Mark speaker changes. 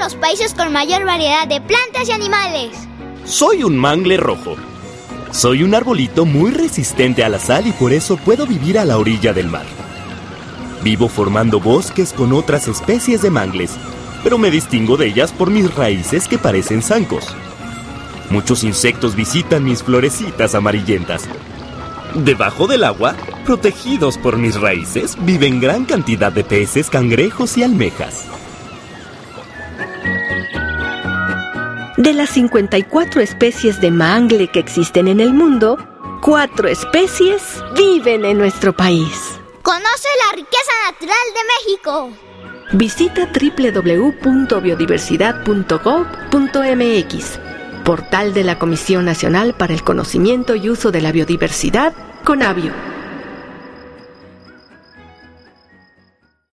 Speaker 1: los países con mayor variedad de plantas y animales.
Speaker 2: Soy un mangle rojo. Soy un arbolito muy resistente a la sal y por eso puedo vivir a la orilla del mar. Vivo formando bosques con otras especies de mangles, pero me distingo de ellas por mis raíces que parecen zancos. Muchos insectos visitan mis florecitas amarillentas. Debajo del agua, protegidos por mis raíces, viven gran cantidad de peces, cangrejos y almejas.
Speaker 3: De las 54 especies de mangle que existen en el mundo, cuatro especies viven en nuestro país.
Speaker 1: Conoce la riqueza natural de México.
Speaker 3: Visita www.biodiversidad.gov.mx, portal de la Comisión Nacional para el Conocimiento y Uso de la Biodiversidad, CONABIO.